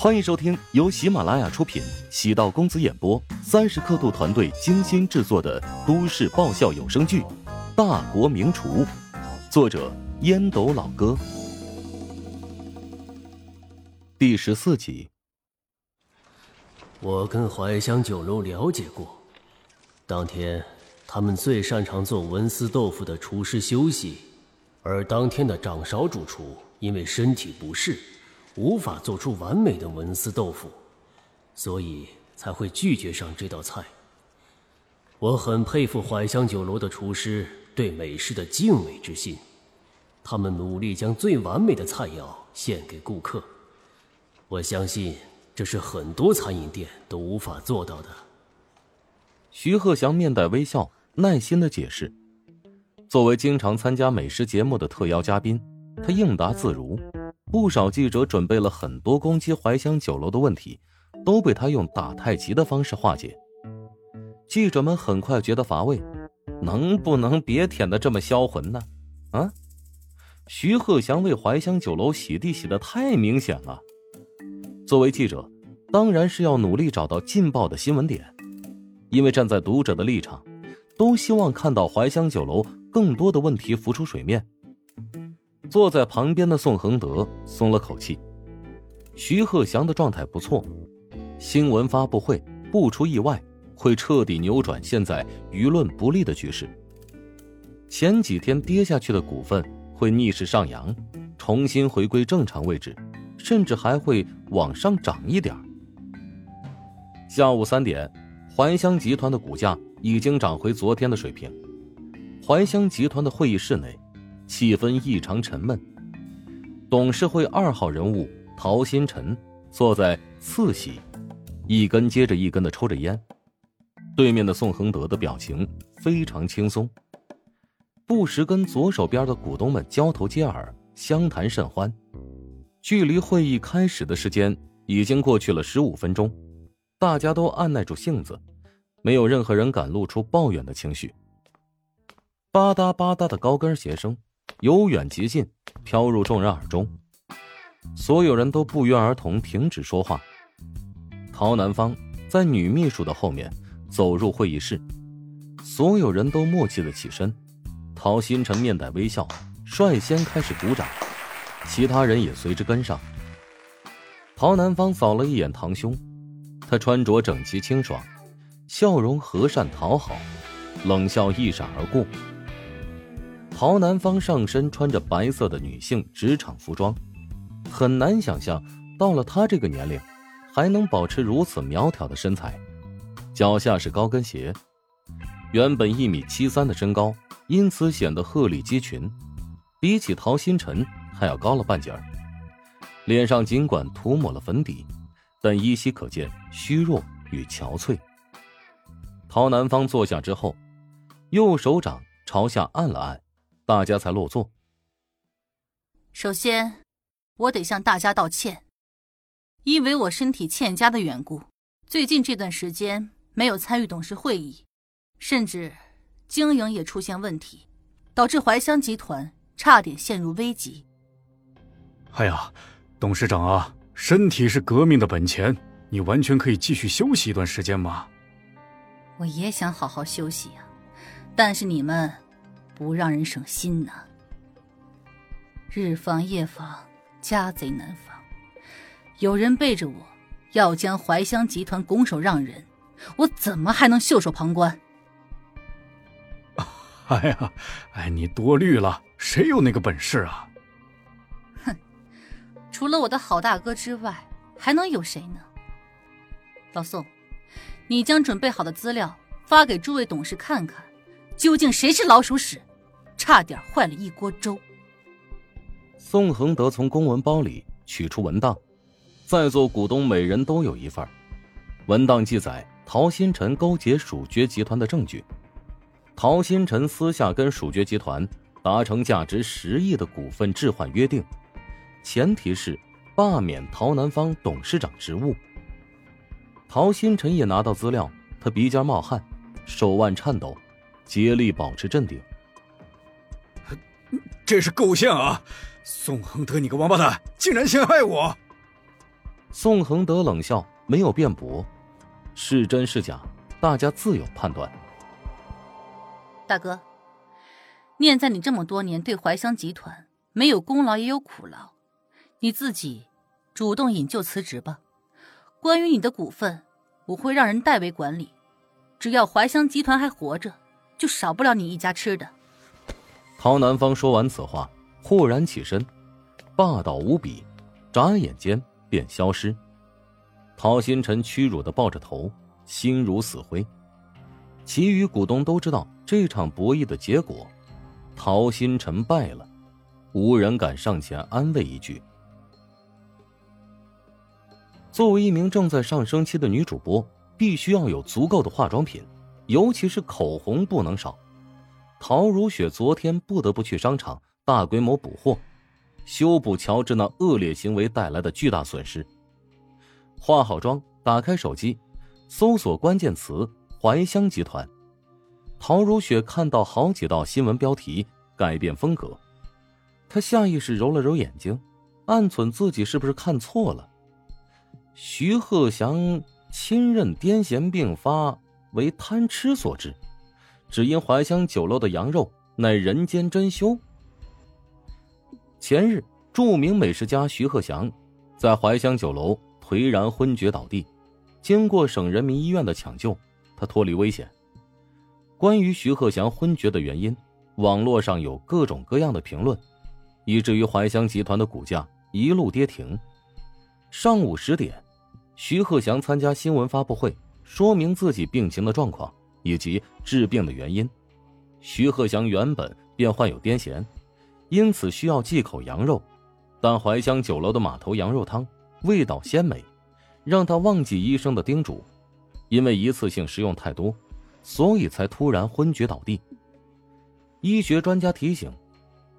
欢迎收听由喜马拉雅出品、喜道公子演播、三十刻度团队精心制作的都市爆笑有声剧《大国名厨》，作者烟斗老哥，第十四集。我跟怀香酒楼了解过，当天他们最擅长做文思豆腐的厨师休息，而当天的掌勺主厨因为身体不适。无法做出完美的文思豆腐，所以才会拒绝上这道菜。我很佩服怀香酒楼的厨师对美食的敬畏之心，他们努力将最完美的菜肴献给顾客。我相信这是很多餐饮店都无法做到的。徐鹤祥面带微笑，耐心的解释。作为经常参加美食节目的特邀嘉宾，他应答自如。不少记者准备了很多攻击怀香酒楼的问题，都被他用打太极的方式化解。记者们很快觉得乏味，能不能别舔的这么销魂呢？啊！徐鹤祥为怀香酒楼洗地洗的太明显了。作为记者，当然是要努力找到劲爆的新闻点，因为站在读者的立场，都希望看到怀香酒楼更多的问题浮出水面。坐在旁边的宋恒德松了口气，徐鹤祥的状态不错，新闻发布会不出意外会彻底扭转现在舆论不利的局势。前几天跌下去的股份会逆势上扬，重新回归正常位置，甚至还会往上涨一点。下午三点，怀香集团的股价已经涨回昨天的水平。怀香集团的会议室内。气氛异常沉闷。董事会二号人物陶新辰坐在次席，一根接着一根的抽着烟。对面的宋恒德的表情非常轻松，不时跟左手边的股东们交头接耳，相谈甚欢。距离会议开始的时间已经过去了十五分钟，大家都按耐住性子，没有任何人敢露出抱怨的情绪。吧嗒吧嗒的高跟鞋声。由远及近，飘入众人耳中。所有人都不约而同停止说话。陶南方在女秘书的后面走入会议室，所有人都默契的起身。陶新成面带微笑，率先开始鼓掌，其他人也随之跟上。陶南方扫了一眼堂兄，他穿着整齐清爽，笑容和善讨好，冷笑一闪而过。陶南方上身穿着白色的女性职场服装，很难想象到了她这个年龄，还能保持如此苗条的身材。脚下是高跟鞋，原本一米七三的身高，因此显得鹤立鸡群，比起陶新辰还要高了半截儿。脸上尽管涂抹了粉底，但依稀可见虚弱与憔悴。陶南方坐下之后，右手掌朝下按了按。大家才落座。首先，我得向大家道歉，因为我身体欠佳的缘故，最近这段时间没有参与董事会议，甚至经营也出现问题，导致怀香集团差点陷入危机。哎呀，董事长啊，身体是革命的本钱，你完全可以继续休息一段时间嘛。我也想好好休息呀，但是你们。不让人省心呐！日防夜防，家贼难防。有人背着我，要将怀乡集团拱手让人，我怎么还能袖手旁观？哎呀，哎，你多虑了，谁有那个本事啊？哼，除了我的好大哥之外，还能有谁呢？老宋，你将准备好的资料发给诸位董事看看，究竟谁是老鼠屎？差点坏了一锅粥。宋恒德从公文包里取出文档，在座股东每人都有一份。文档记载陶新辰勾结蜀爵集团的证据。陶新辰私下跟蜀爵集团达成价值十亿的股份置换约定，前提是罢免陶南方董事长职务。陶新辰也拿到资料，他鼻尖冒汗，手腕颤抖，竭力保持镇定。这是够呛啊！宋恒德，你个王八蛋，竟然陷害我！宋恒德冷笑，没有辩驳，是真是假，大家自有判断。大哥，念在你这么多年对怀香集团没有功劳也有苦劳，你自己主动引咎辞职吧。关于你的股份，我会让人代为管理，只要怀香集团还活着，就少不了你一家吃的。陶南方说完此话，豁然起身，霸道无比，眨眼间便消失。陶星辰屈辱的抱着头，心如死灰。其余股东都知道。这场博弈的结果，陶星辰败了，无人敢上前安慰一句。作为一名正在上升期的女主播，必须要有足够的化妆品，尤其是口红不能少。陶如雪昨天不得不去商场大规模补货，修补乔治那恶劣行为带来的巨大损失。化好妆，打开手机，搜索关键词“怀香集团”。陶如雪看到好几道新闻标题，改变风格。她下意识揉了揉眼睛，暗忖自己是不是看错了。徐鹤祥亲任癫痫病发为贪吃所致，只因怀香酒楼的羊肉乃人间珍馐。前日，著名美食家徐鹤祥在怀香酒楼颓然昏厥倒地，经过省人民医院的抢救，他脱离危险。关于徐鹤祥昏厥的原因，网络上有各种各样的评论，以至于怀香集团的股价一路跌停。上午十点，徐鹤祥参加新闻发布会，说明自己病情的状况以及治病的原因。徐鹤祥原本便患有癫痫，因此需要忌口羊肉，但怀乡酒楼的码头羊肉汤味道鲜美，让他忘记医生的叮嘱，因为一次性食用太多。所以才突然昏厥倒地。医学专家提醒，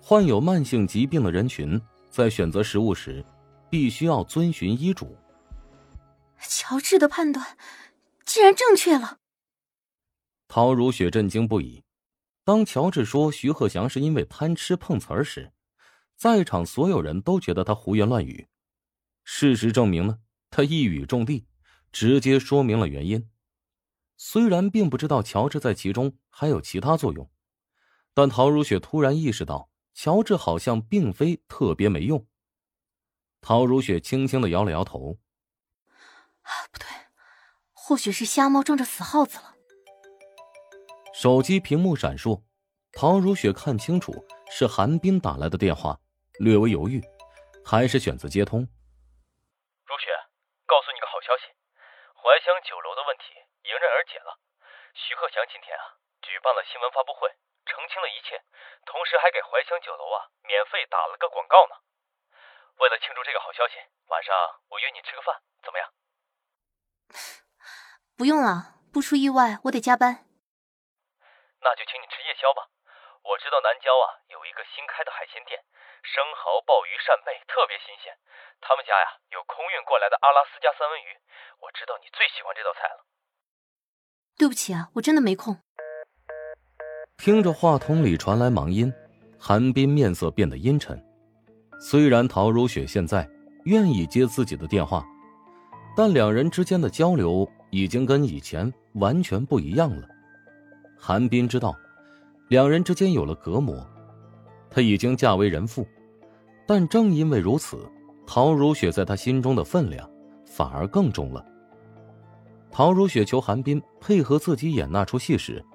患有慢性疾病的人群在选择食物时，必须要遵循医嘱。乔治的判断竟然正确了。陶如雪震惊不已。当乔治说徐鹤祥是因为贪吃碰瓷儿时，在场所有人都觉得他胡言乱语。事实证明呢，他一语中的，直接说明了原因。虽然并不知道乔治在其中还有其他作用，但陶如雪突然意识到，乔治好像并非特别没用。陶如雪轻轻的摇了摇头：“啊不对，或许是瞎猫撞着死耗子了。”手机屏幕闪烁，陶如雪看清楚是韩冰打来的电话，略微犹豫，还是选择接通。如雪，告诉你个好消息，怀香酒楼的问题。迎刃而解了。徐鹤祥今天啊，举办了新闻发布会，澄清了一切，同时还给怀香酒楼啊免费打了个广告呢。为了庆祝这个好消息，晚上我约你吃个饭，怎么样？不用了，不出意外，我得加班。那就请你吃夜宵吧。我知道南郊啊有一个新开的海鲜店，生蚝、鲍鱼、扇贝特别新鲜。他们家呀有空运过来的阿拉斯加三文鱼，我知道你最喜欢这道菜了。对不起啊，我真的没空。听着话筒里传来忙音，韩冰面色变得阴沉。虽然陶如雪现在愿意接自己的电话，但两人之间的交流已经跟以前完全不一样了。韩冰知道，两人之间有了隔膜。她已经嫁为人妇，但正因为如此，陶如雪在他心中的分量反而更重了。陶如雪求韩冰配合自己演那出戏时，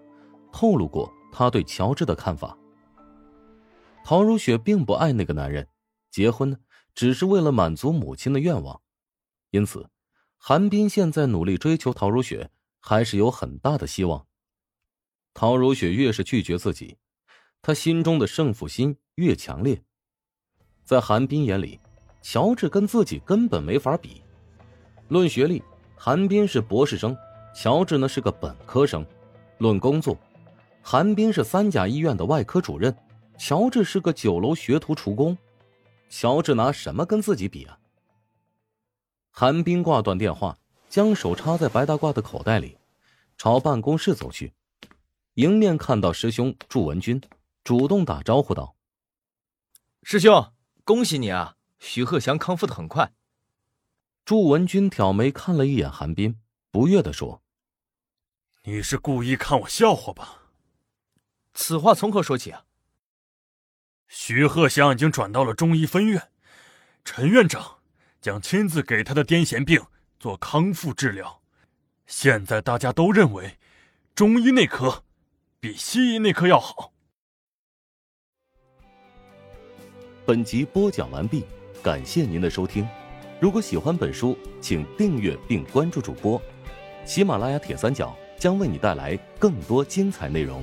透露过他对乔治的看法。陶如雪并不爱那个男人，结婚，只是为了满足母亲的愿望。因此，韩冰现在努力追求陶如雪，还是有很大的希望。陶如雪越是拒绝自己，他心中的胜负心越强烈。在韩冰眼里，乔治跟自己根本没法比，论学历。韩冰是博士生，乔治呢是个本科生。论工作，韩冰是三甲医院的外科主任，乔治是个酒楼学徒厨工。乔治拿什么跟自己比啊？韩冰挂断电话，将手插在白大褂的口袋里，朝办公室走去。迎面看到师兄祝文军，主动打招呼道：“师兄，恭喜你啊！徐鹤翔康复的很快。”祝文君挑眉看了一眼韩冰，不悦的说：“你是故意看我笑话吧？此话从何说起啊？”徐鹤翔已经转到了中医分院，陈院长将亲自给他的癫痫病做康复治疗。现在大家都认为，中医内科比西医那科要好。本集播讲完毕，感谢您的收听。如果喜欢本书，请订阅并关注主播。喜马拉雅铁三角将为你带来更多精彩内容。